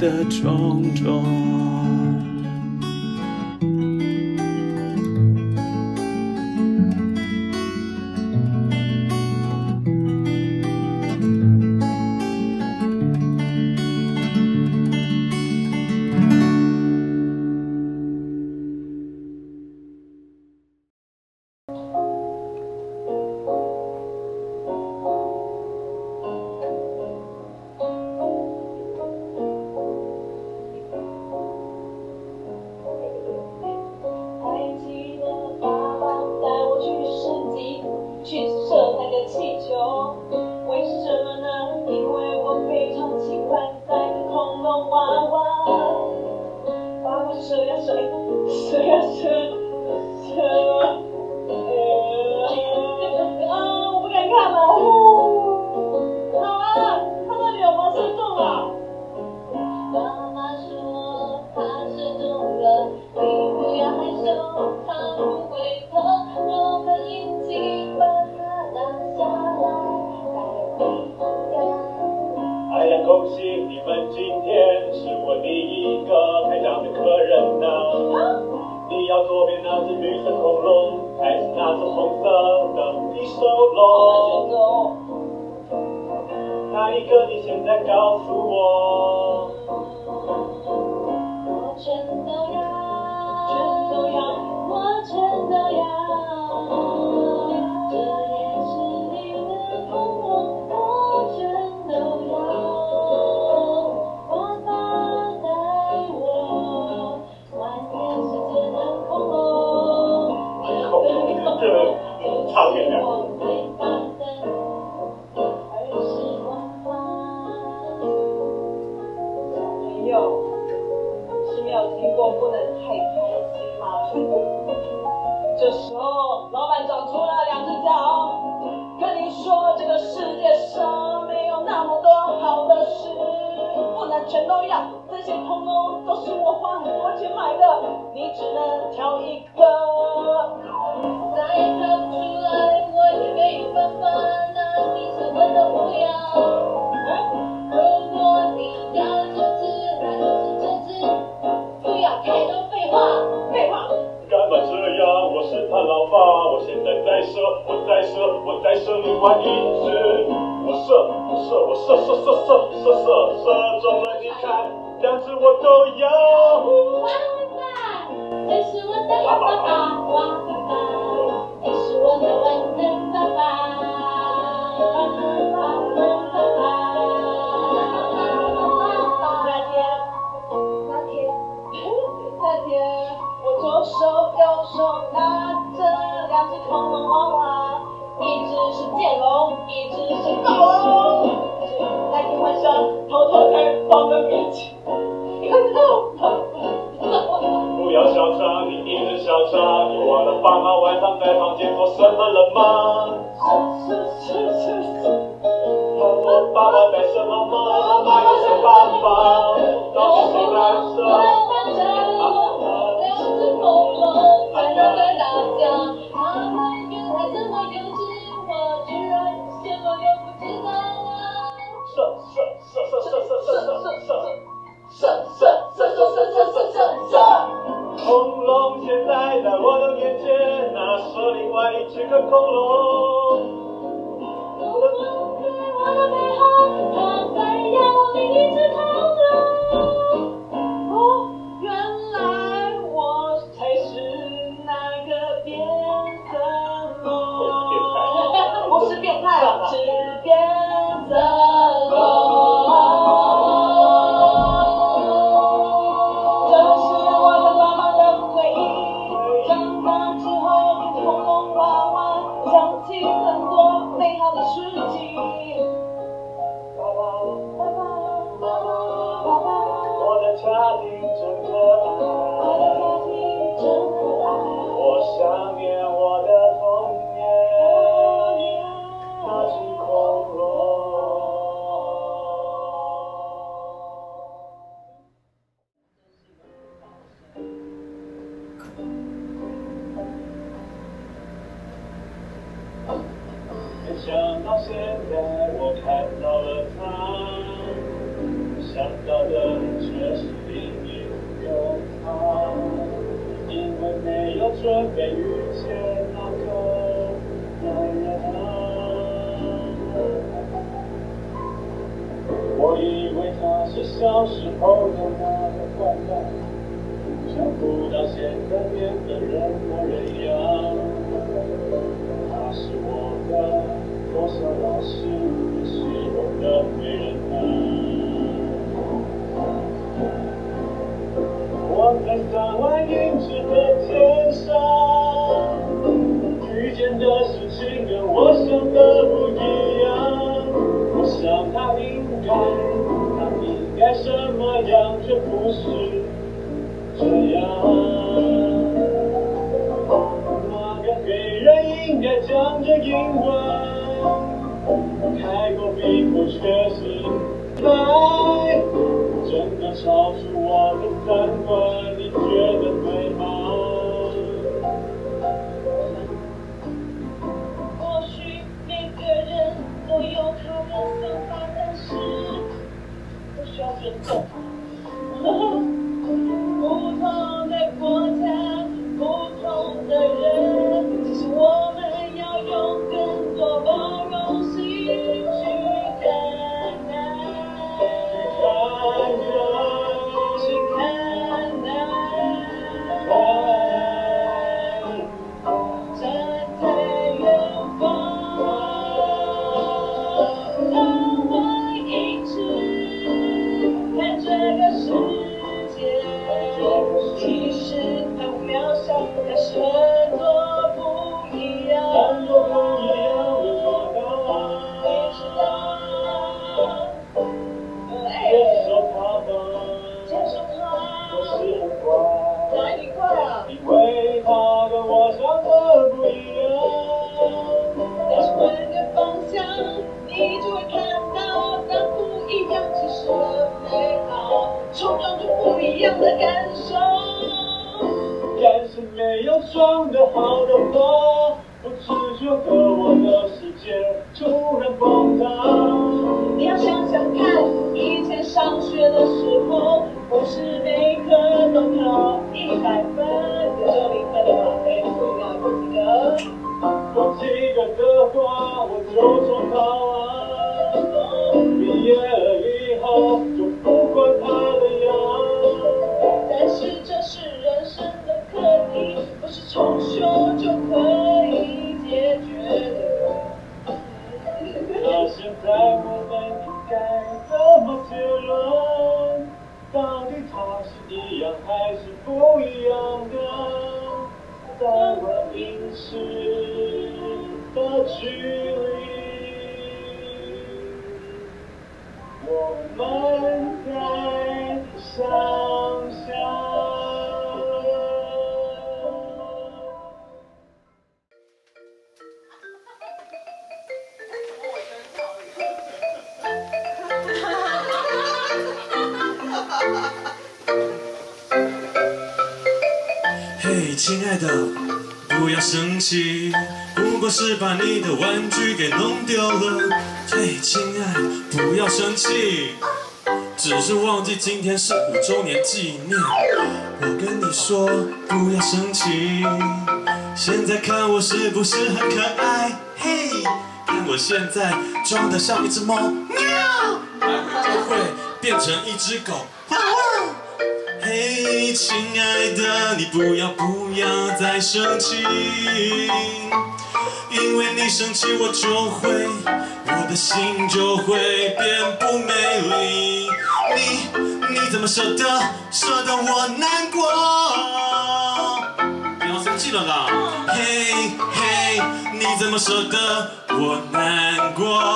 的种种。这些恐龙都是我花很多钱买的，你只能挑一个。变色小时候的那个坏蛋，想不到现在变得人模人样，他是我的。多少老师也是我的贵人啊！我在山外银枝的天上，遇见的事情跟我想的不一样。我想他应该，这，不是这样。那个黑人应该讲着英文。开口闭口却是白，真的超出我的三观，我是。亲爱的，不要生气，不过是把你的玩具给弄丢了。嘿，亲爱的，不要生气，只是忘记今天是五周年纪念。我跟你说，不要生气，现在看我是不是很可爱？嘿，看我现在装得像一只猫，喵，待会就会变成一只狗。嘿，亲爱的，你不要不要再生气，因为你生气我就会，我的心就会变不美丽。你你怎么舍得，舍得我难过？不要生气了啦，嘿嘿。嘿，你怎么舍得我难过？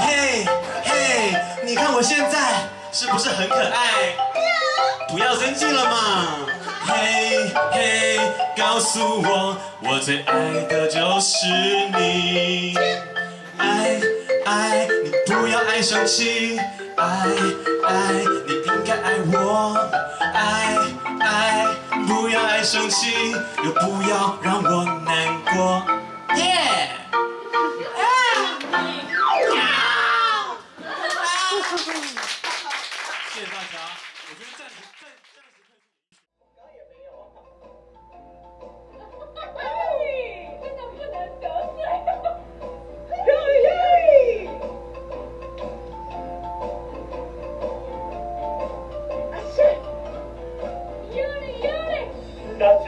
嘿，嘿，你看我现在是不是很可爱？不要生气了嘛！嘿，嘿，告诉我，我最爱的就是你。爱，爱，你不要爱生气。爱，爱，你应该爱我。爱，爱，不要爱生气，又不要让我难过。耶！啊！啊！谢谢大家，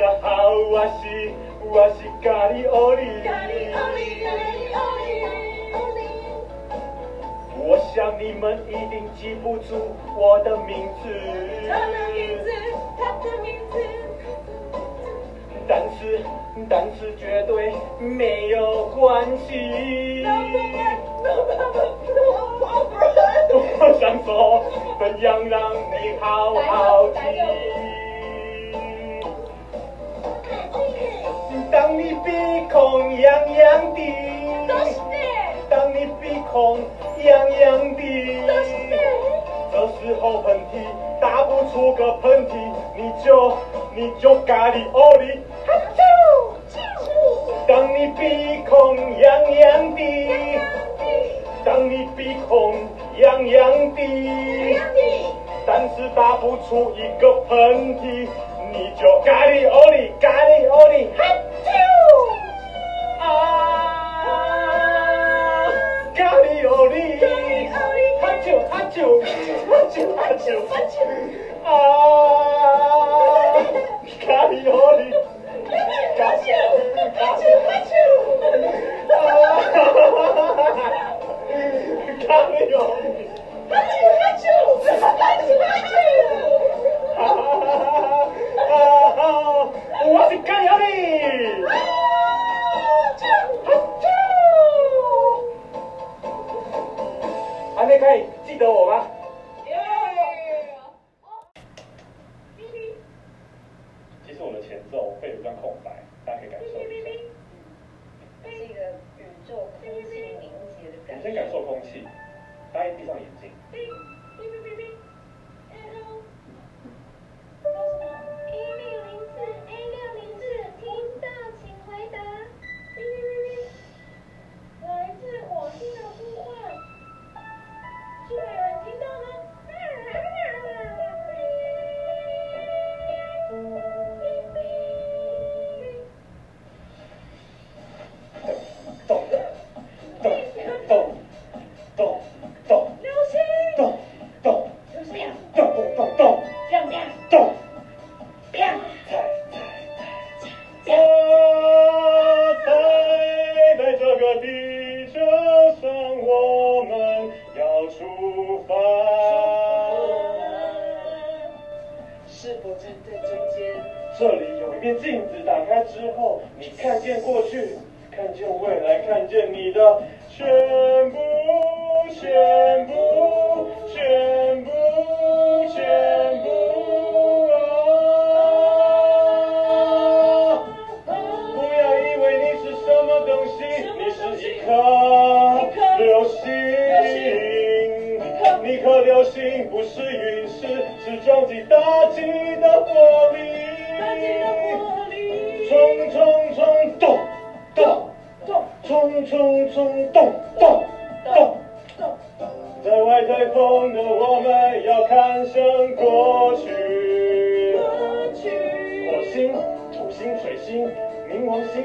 好，我是我是咖喱欧里。咖喱奥利，咖喱奥利，奥利。我想你们一定记不住我的名字。他的名字，他的名字。但是但是绝对没有关系。我想说，怎样让你好好听？鼻孔痒痒的，都是你，当你鼻孔痒痒的，都是你。这时候喷嚏打不出个喷嚏，你就你就咖喱欧里，哈啾！当你鼻孔痒痒的，当你鼻孔痒痒的，但是打不出一个喷嚏，你就咖喱欧里，前奏会有一段空白，大家可以感受一下。是一个宇宙空气凝结的我感觉。你先感受空气，大家闭上眼睛。这里有一面镜子，打开之后，你看见过去，看见未来，看见你的全部，全部，全部，全部啊！不要以为你是什么东西，你是一颗流星。一颗流星不是陨石，是撞击大气的玻璃。冲冲动，动动动。在外太空的我们要看向过去。火星、土星、水星、冥王星，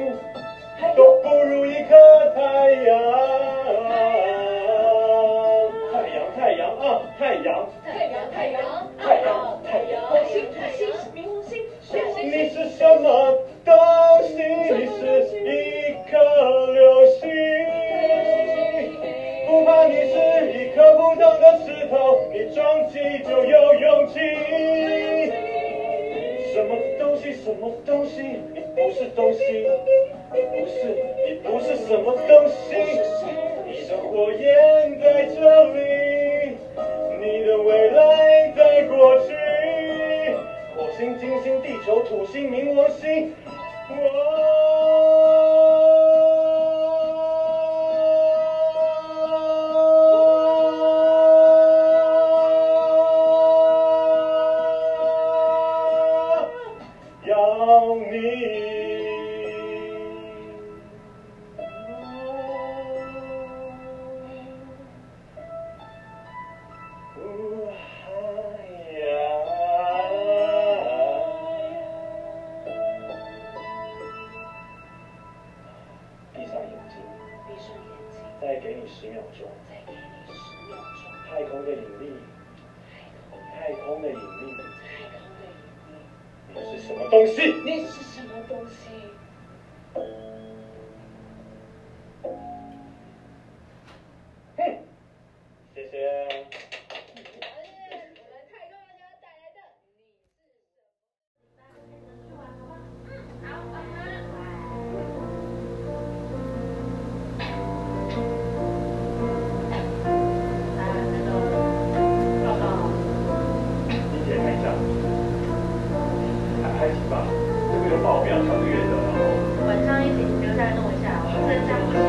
表上月的，然后晚上一起留下来弄一下，我再加一下。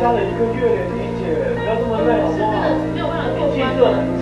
加了一个月，林姐，不要这么累好不好？没有办法过关。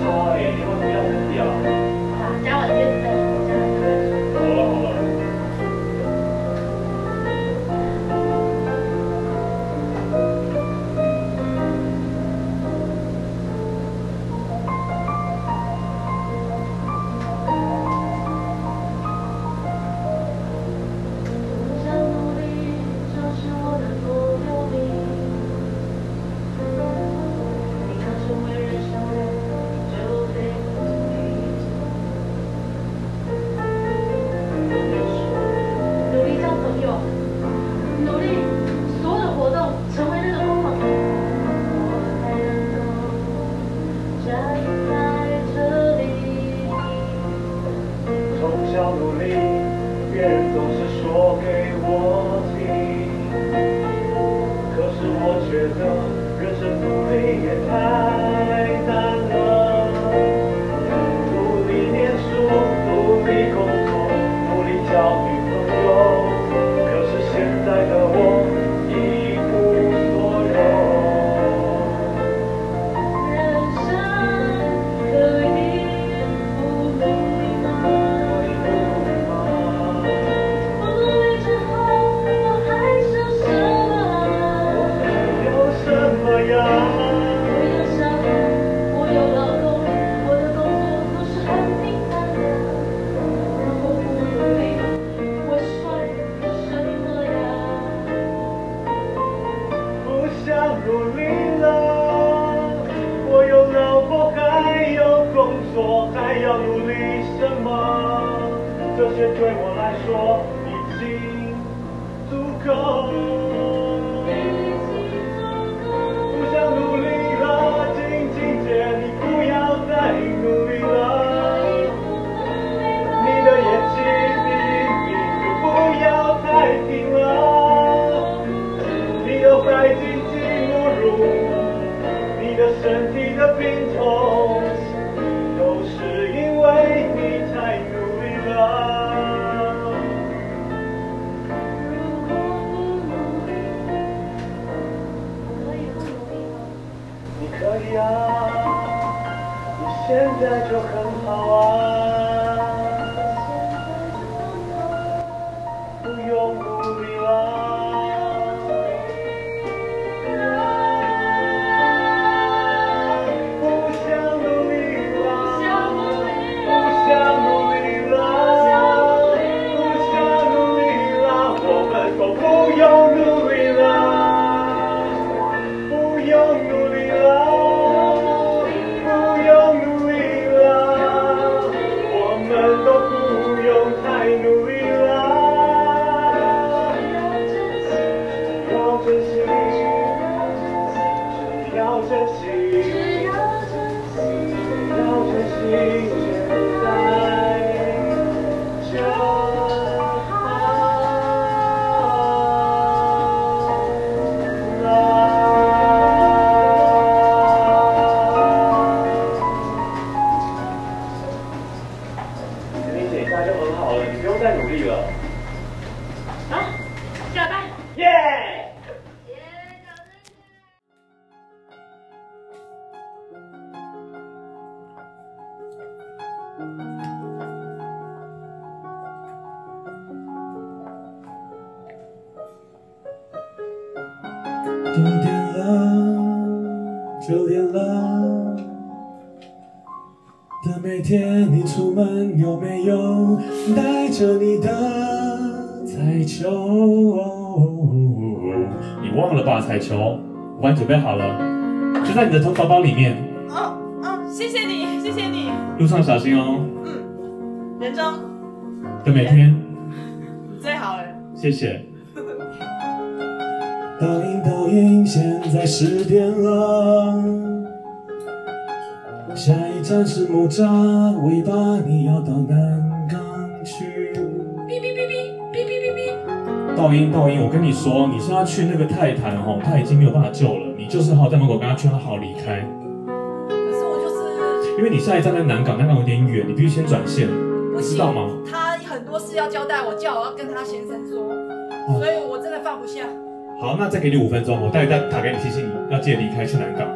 努力了我有老婆还有工作还要努力什么？这些对我来说已经足够。Yeah. 有没有带着你的彩球？你忘了吧，彩球，我帮你准备好了，就在你的头发包里面。哦哦，谢谢你，谢谢你。路上小心哦。嗯，人中的每天，最好了。谢谢。抖音抖音，现在十点了，下一站是木栅，尾巴你要到南港去。哔哔哔哔哔哔哔。倒影倒影，我跟你说，你现在去那个泰坦哦，他已经没有办法救了，你就是好在门口跟他劝他好离开。可是我就是，因为你下一站在南港，南港有点远，你必须先转线，不知道吗？他很多事要交代我，叫我要跟他先生说，所以我真的放不下。好，那再给你五分钟，我待会再打给你提醒你要记得离开去南港。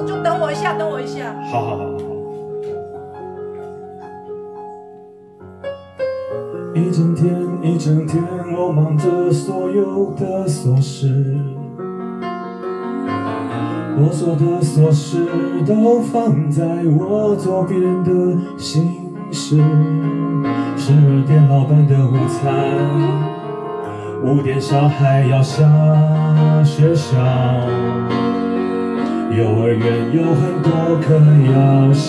就就等我一下，等我一下。好好好好好。一整天一整天，我忙着所有的琐事，啰嗦的琐事都放在我左边的心事。十二点老板的午餐。五点小孩要下学校，幼儿园有很多课要上。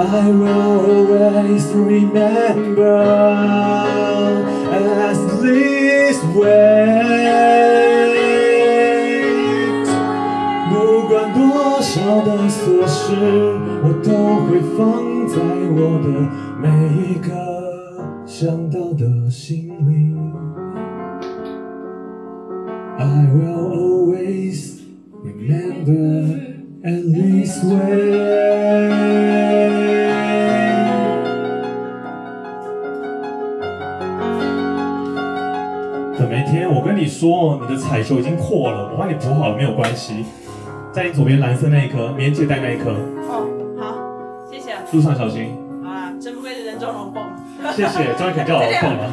I will always remember as this waits。不管多少的琐事，我都会放在我的每一个。想到的心里，I will this way。等每天，我跟你说，你的彩球已经破了，我帮你补好了，没有关系。在你左边蓝色那一颗，棉借带那一颗。哦，好，谢谢。路上小心。好啦，真不愧是人中龙凤。谢谢，终于肯叫我凤了。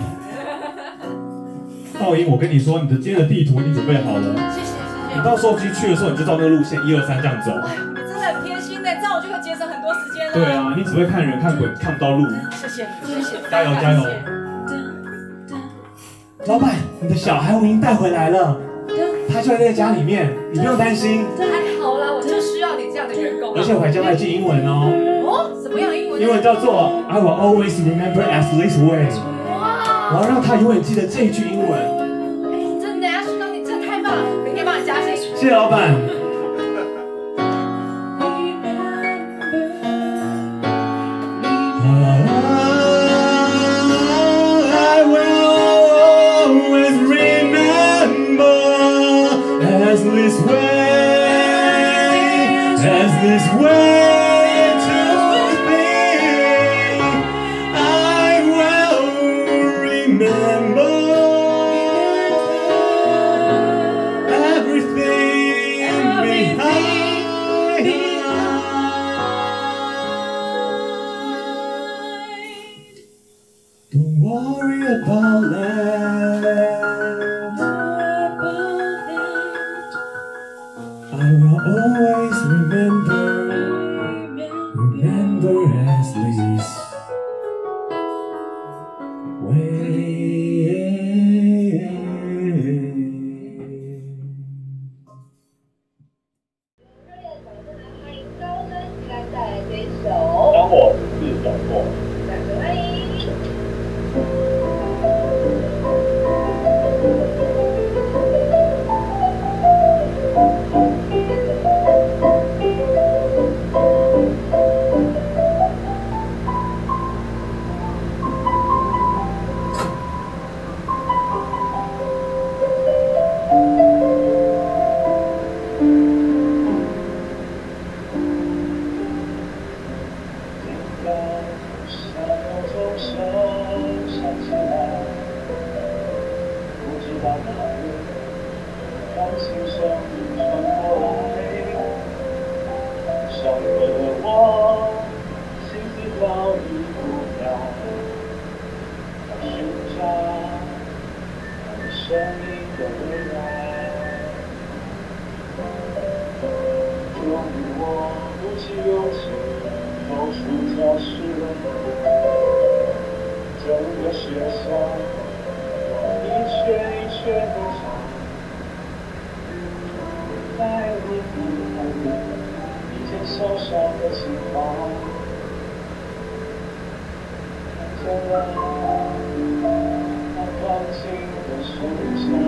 倒影，我跟你说，你的今天的地图已经准备好了。谢谢谢谢。你到时候去去的时候，你就照那个路线一二三这样走。对啊，你只会看人看鬼，看不到路。谢谢谢谢，加油加油！老板，你的小孩我已经带回来了，他就在那个家里面，你不用担心。还好啦，我就需要你这样的员工。而且我还教他一句英文哦。哦，什么样的英文？英文叫做 I will always remember as this way。哇！我要让他永远记得这一句英文。哎，真的呀，徐东，你真的太棒了，明天帮你加薪。谢谢老板。this way, as this way. 教室，整个学校一圈一圈的找，在你脑海里一件小小的情话，看见了那钢琴的手脚。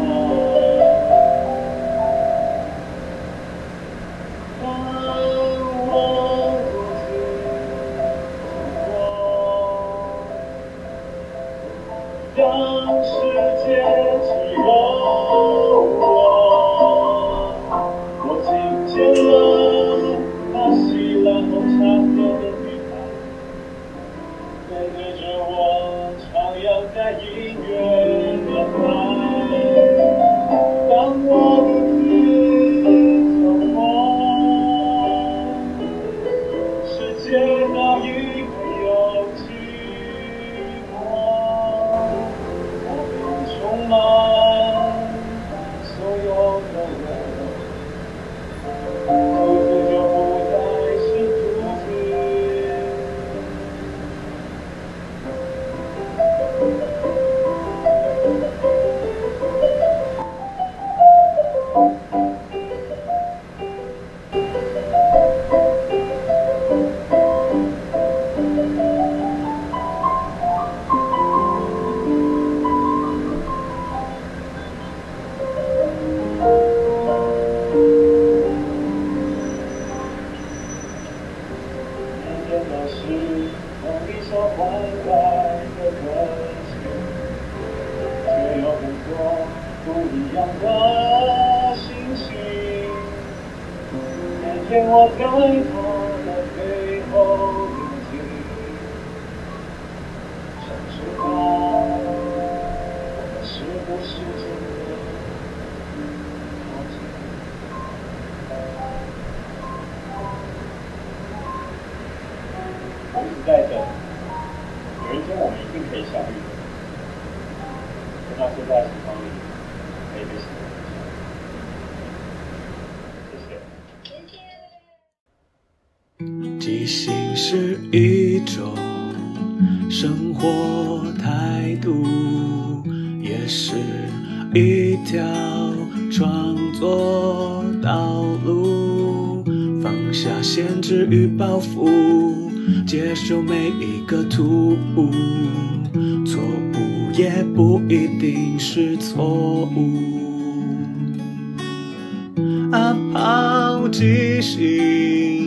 一样的心情。那天我该种生活态度，也是一条创作道路。放下限制与包袱，接受每一个突兀，错误也不一定是错误。啊，抛即兴音